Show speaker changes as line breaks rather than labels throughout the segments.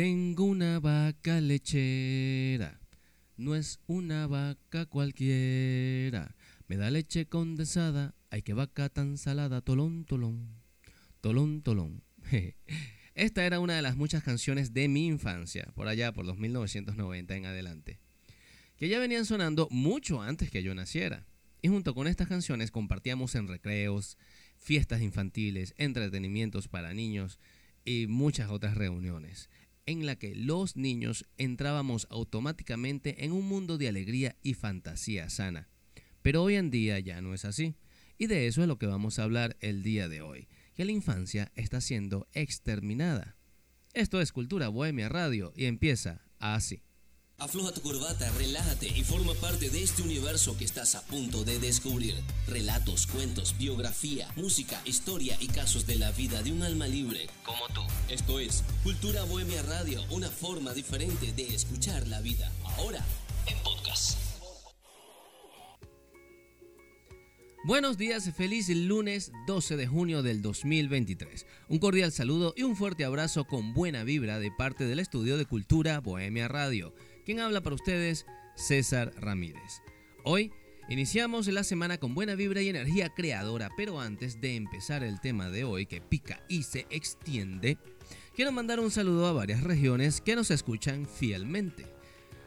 Tengo una vaca lechera, no es una vaca cualquiera. Me da leche condensada, ay que vaca tan salada, tolón, tolón, tolón, tolón. Esta era una de las muchas canciones de mi infancia, por allá por los 1990 en adelante, que ya venían sonando mucho antes que yo naciera. Y junto con estas canciones compartíamos en recreos, fiestas infantiles, entretenimientos para niños y muchas otras reuniones, en la que los niños entrábamos automáticamente en un mundo de alegría y fantasía sana. Pero hoy en día ya no es así, y de eso es lo que vamos a hablar el día de hoy, que la infancia está siendo exterminada. Esto es Cultura Bohemia Radio y empieza así.
Afloja tu corbata, relájate y forma parte de este universo que estás a punto de descubrir. Relatos, cuentos, biografía, música, historia y casos de la vida de un alma libre como tú. Esto es Cultura Bohemia Radio, una forma diferente de escuchar la vida. Ahora, en podcast.
Buenos días, feliz lunes 12 de junio del 2023. Un cordial saludo y un fuerte abrazo con buena vibra de parte del estudio de Cultura Bohemia Radio. Quien habla para ustedes, César Ramírez. Hoy iniciamos la semana con buena vibra y energía creadora, pero antes de empezar el tema de hoy que pica y se extiende, quiero mandar un saludo a varias regiones que nos escuchan fielmente.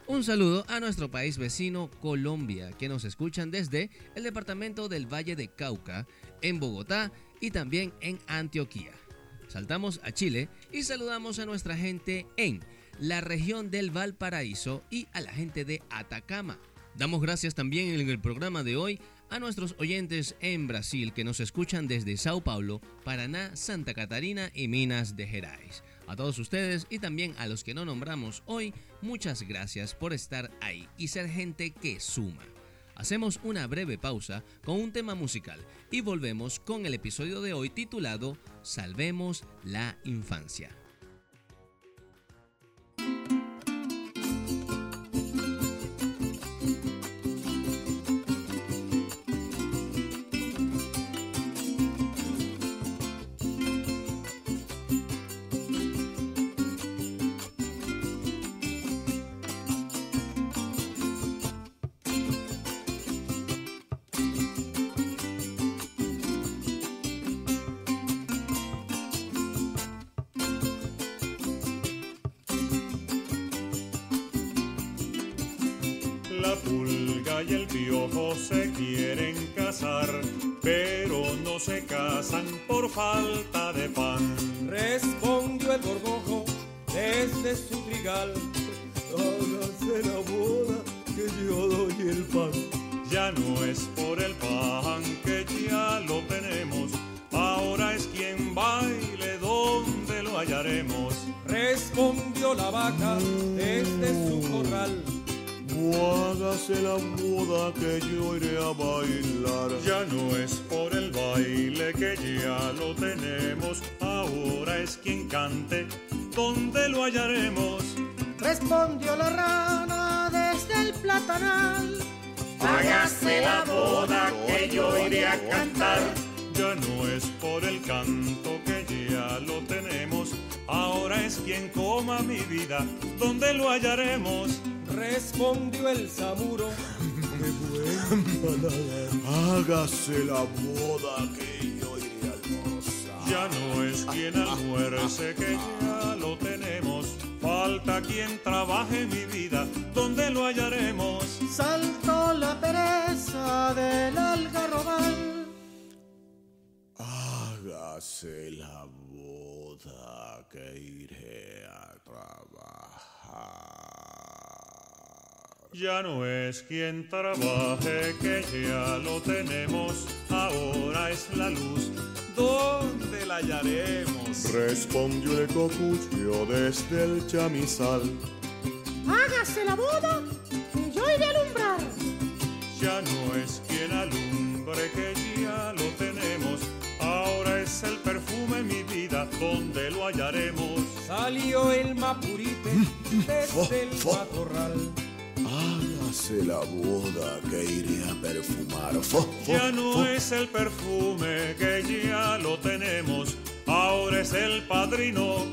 Un saludo a nuestro país vecino Colombia, que nos escuchan desde el departamento del Valle de Cauca, en Bogotá y también en Antioquía. Saltamos a Chile y saludamos a nuestra gente en la región del Valparaíso y a la gente de Atacama. Damos gracias también en el programa de hoy a nuestros oyentes en Brasil que nos escuchan desde Sao Paulo, Paraná, Santa Catarina y Minas de Gerais. A todos ustedes y también a los que no nombramos hoy, muchas gracias por estar ahí y ser gente que suma. Hacemos una breve pausa con un tema musical y volvemos con el episodio de hoy titulado Salvemos la Infancia.
La pulga y el piojo se quieren casar, pero no se casan por falta de pan.
Respondió el gorgojo desde su trigal. Hágase la boda que yo doy el pan.
Ya no es por el pan que ya lo tenemos, ahora es quien baile donde lo hallaremos.
Respondió la vaca desde su corral.
Hágase la boda que yo iré a bailar.
Ya no es por el baile que ya lo tenemos, ahora es quien cante donde lo hallaremos.
Respondió la rana desde el platanal.
Hágase la boda que yo iré a cantar. Ya no es por el canto que ya lo tenemos, ahora es quien coma mi vida, donde lo hallaremos.
Respondió el samuro.
Hágase la boda que yo iré almorzar.
Ya no es quien almuerce que ya lo tenemos, falta quien trabaje mi vida, donde lo hallaremos.
Saltó la pereza del algarrobal.
Hágase la boda que iré a trabajar.
Ya no es quien trabaje que ya lo tenemos, ahora es la luz, donde la hallaremos.
Respondió el cocuyo desde el chamizal.
Hágase la boda que yo iré a alumbrar.
Ya no es quien alumbre que ya lo tenemos, ahora es el perfume mi vida, donde lo hallaremos.
Salió el mapurite desde el matorral.
La boda que iré a perfumar. Fo, fo,
Ya no
fo.
es el perfume que ya lo tenemos, ahora es el padrino,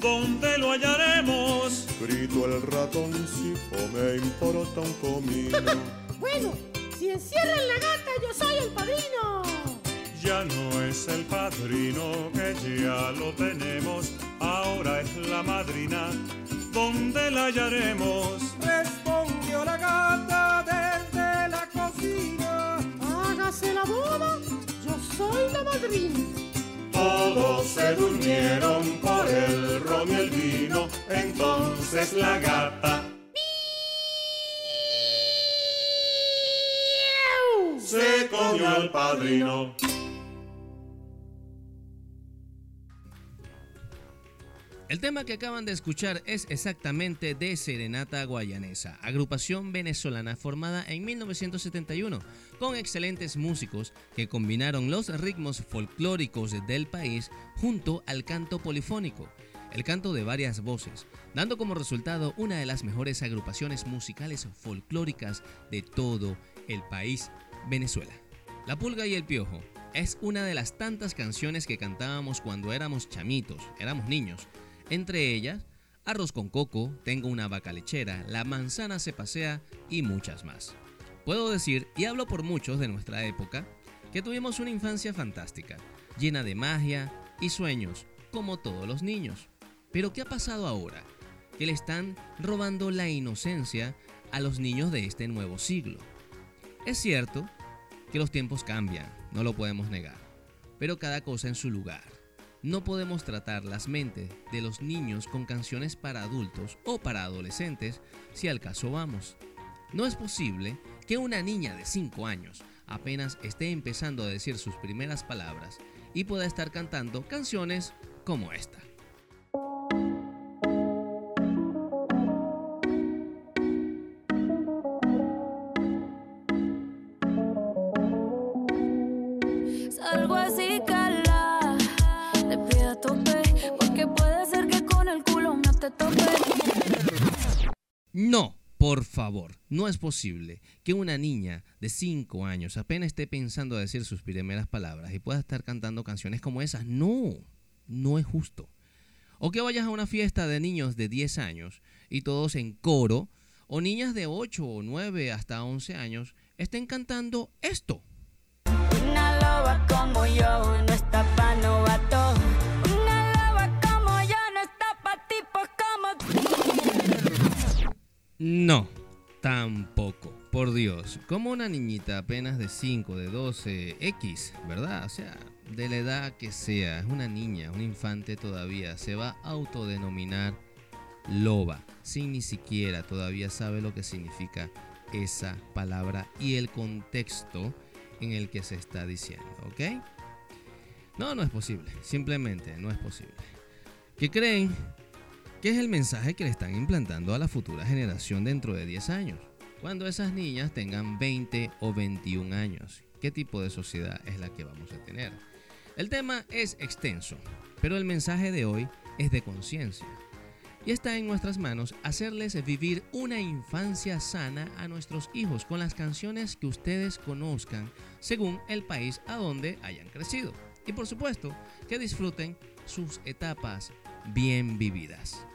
donde lo hallaremos.
el ratoncito me importa un comino.
bueno, si encierran la gata, yo soy el padrino.
Ya no es el padrino que ya lo tenemos, ahora es la madrina. ¿Dónde la hallaremos?
Respondió la gata desde la cocina.
Hágase la boda, yo soy la madrina.
Todos se durmieron por el ron y el vino, entonces la gata se comió al padrino.
El tema que acaban de escuchar es exactamente de Serenata Guayanesa, agrupación venezolana formada en 1971, con excelentes músicos que combinaron los ritmos folclóricos del país junto al canto polifónico, el canto de varias voces, dando como resultado una de las mejores agrupaciones musicales folclóricas de todo el país, Venezuela. La Pulga y el Piojo es una de las tantas canciones que cantábamos cuando éramos chamitos, éramos niños entre ellas Arroz con coco, Tengo una vaca lechera, La manzana se pasea y muchas más. Puedo decir, y hablo por muchos de nuestra época, que tuvimos una infancia fantástica, llena de magia y sueños, como todos los niños. Pero ¿qué ha pasado ahora? Que le están robando la inocencia a los niños de este nuevo siglo. Es cierto que los tiempos cambian, no lo podemos negar, pero cada cosa en su lugar. No podemos tratar las mentes de los niños con canciones para adultos o para adolescentes si al caso vamos. No es posible que una niña de 5 años apenas esté empezando a decir sus primeras palabras y pueda estar cantando canciones como esta. No, por favor, no es posible que una niña de 5 años apenas esté pensando a decir sus primeras palabras y pueda estar cantando canciones como esas. No, no es justo. O que vayas a una fiesta de niños de 10 años y todos en coro, o niñas de 8 o 9 hasta 11 años estén cantando esto.
Una loba como yo no.
No, tampoco. Por Dios, como una niñita apenas de 5, de 12, X, ¿verdad? O sea, de la edad que sea, es una niña, un infante todavía, se va a autodenominar loba, sin ni siquiera todavía sabe lo que significa esa palabra y el contexto en el que se está diciendo, ¿ok? No, no es posible, simplemente no es posible. ¿Qué creen? ¿Qué es el mensaje que le están implantando a la futura generación dentro de 10 años? Cuando esas niñas tengan 20 o 21 años, ¿qué tipo de sociedad es la que vamos a tener? El tema es extenso, pero el mensaje de hoy es de conciencia. Y está en nuestras manos hacerles vivir una infancia sana a nuestros hijos con las canciones que ustedes conozcan según el país a donde hayan crecido. Y por supuesto, que disfruten sus etapas bien vividas.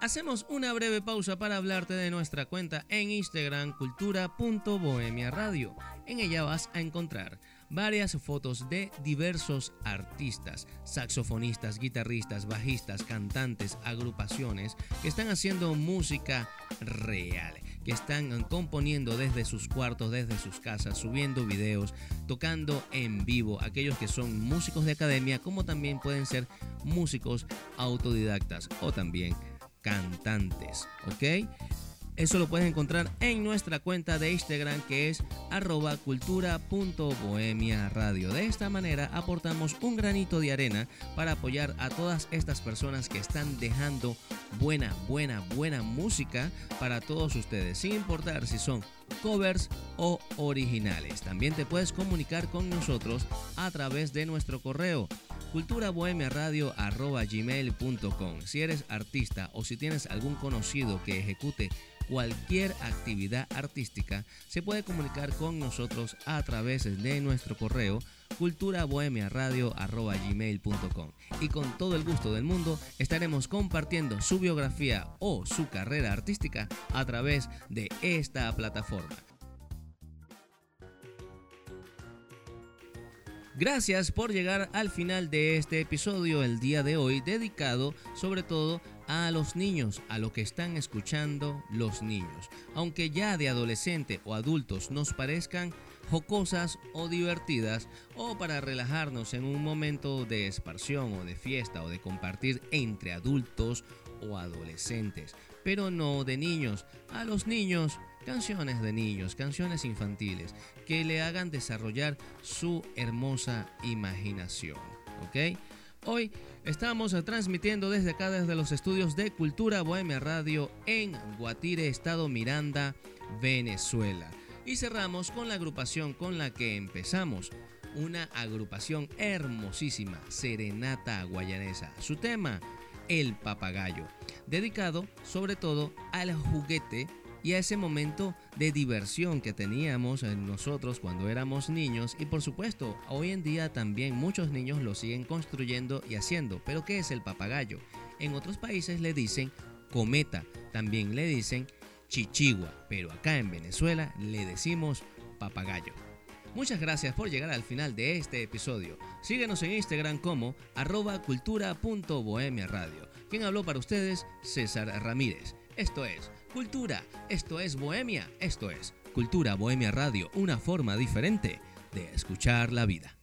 Hacemos una breve pausa para hablarte de nuestra cuenta en Instagram cultura.bohemiaradio. En ella vas a encontrar varias fotos de diversos artistas, saxofonistas, guitarristas, bajistas, cantantes, agrupaciones que están haciendo música real, que están componiendo desde sus cuartos, desde sus casas, subiendo videos, tocando en vivo, aquellos que son músicos de academia como también pueden ser músicos autodidactas o también cantantes, ¿ok? Eso lo puedes encontrar en nuestra cuenta de Instagram que es arroba cultura.bohemia radio. De esta manera aportamos un granito de arena para apoyar a todas estas personas que están dejando buena, buena, buena música para todos ustedes, sin importar si son covers o originales. También te puedes comunicar con nosotros a través de nuestro correo culturabohemiaradio.gmail.com Si eres artista o si tienes algún conocido que ejecute cualquier actividad artística, se puede comunicar con nosotros a través de nuestro correo culturabohemiaradio.gmail.com y con todo el gusto del mundo estaremos compartiendo su biografía o su carrera artística a través de esta plataforma. Gracias por llegar al final de este episodio el día de hoy dedicado sobre todo a los niños, a lo que están escuchando los niños. Aunque ya de adolescente o adultos nos parezcan jocosas o divertidas o para relajarnos en un momento de esparción o de fiesta o de compartir entre adultos o adolescentes, pero no de niños. A los niños canciones de niños, canciones infantiles que le hagan desarrollar su hermosa imaginación. ¿Ok? Hoy estamos transmitiendo desde acá, desde los estudios de Cultura Bohemia Radio en Guatire, Estado Miranda, Venezuela. Y cerramos con la agrupación con la que empezamos. Una agrupación hermosísima, Serenata Guayanesa. Su tema, El Papagayo, dedicado sobre todo al juguete y a ese momento de diversión que teníamos en nosotros cuando éramos niños y por supuesto hoy en día también muchos niños lo siguen construyendo y haciendo. Pero ¿qué es el papagayo? En otros países le dicen cometa, también le dicen chichigua, pero acá en Venezuela le decimos papagayo. Muchas gracias por llegar al final de este episodio. Síguenos en Instagram como arroba cultura.bohemia radio. Quien habló para ustedes, César Ramírez. Esto es Cultura, esto es Bohemia, esto es Cultura Bohemia Radio, una forma diferente de escuchar la vida.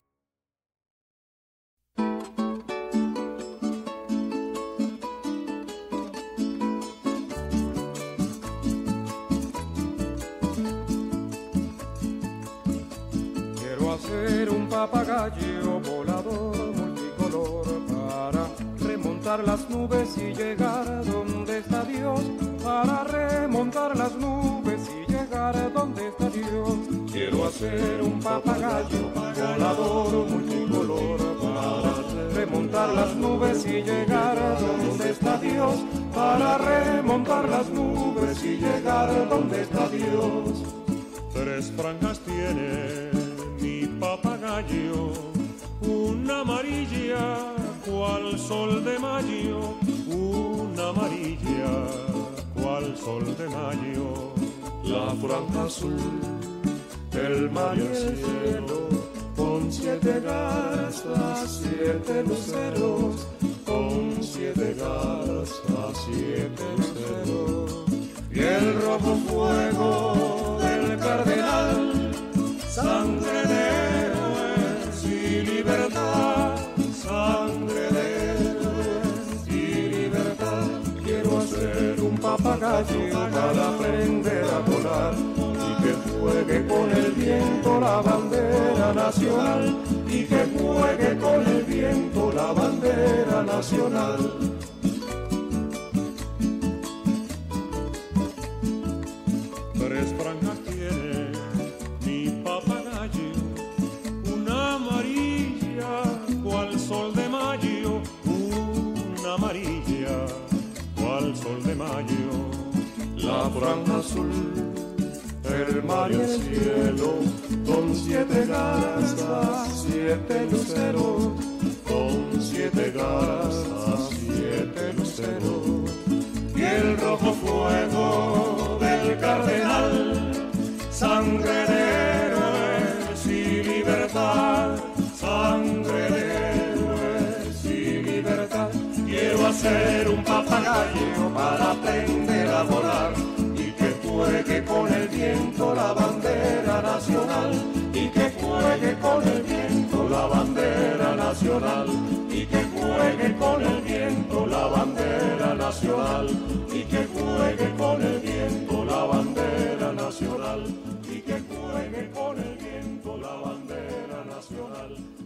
Quiero hacer un papagayo volador multicolor remontar las nubes y llegar donde está Dios para remontar las nubes y llegar donde está Dios. Quiero hacer un papagayo volador multicolor para remontar las nubes y llegar donde está Dios. Para remontar las nubes y llegar donde está Dios.
Tres franjas tiene mi papagayo, una amarilla, cual sol de mayo, una amarilla al sol de mayo,
la franja azul, el mar y el cielo, con siete garzas, siete luceros, con siete garzas, siete luceros, y el rojo fuego del cardenal, sangre papagayo para aprender a volar y que juegue con el viento la bandera nacional y que juegue con el viento la bandera nacional.
Tres franjas tiene mi papagayo, una amarilla cual sol de mayo,
la franja azul, el mar y el cielo, con siete garzas, siete luceros, con siete garzas, siete luceros, y el rojo fuego del cardenal, sangre ser un papagayo para aprender a volar y que juegue con el viento la bandera nacional y que juegue con el viento la bandera nacional y que juegue con el viento la bandera nacional y que juegue con el viento la bandera nacional y que juegue con el viento la bandera nacional.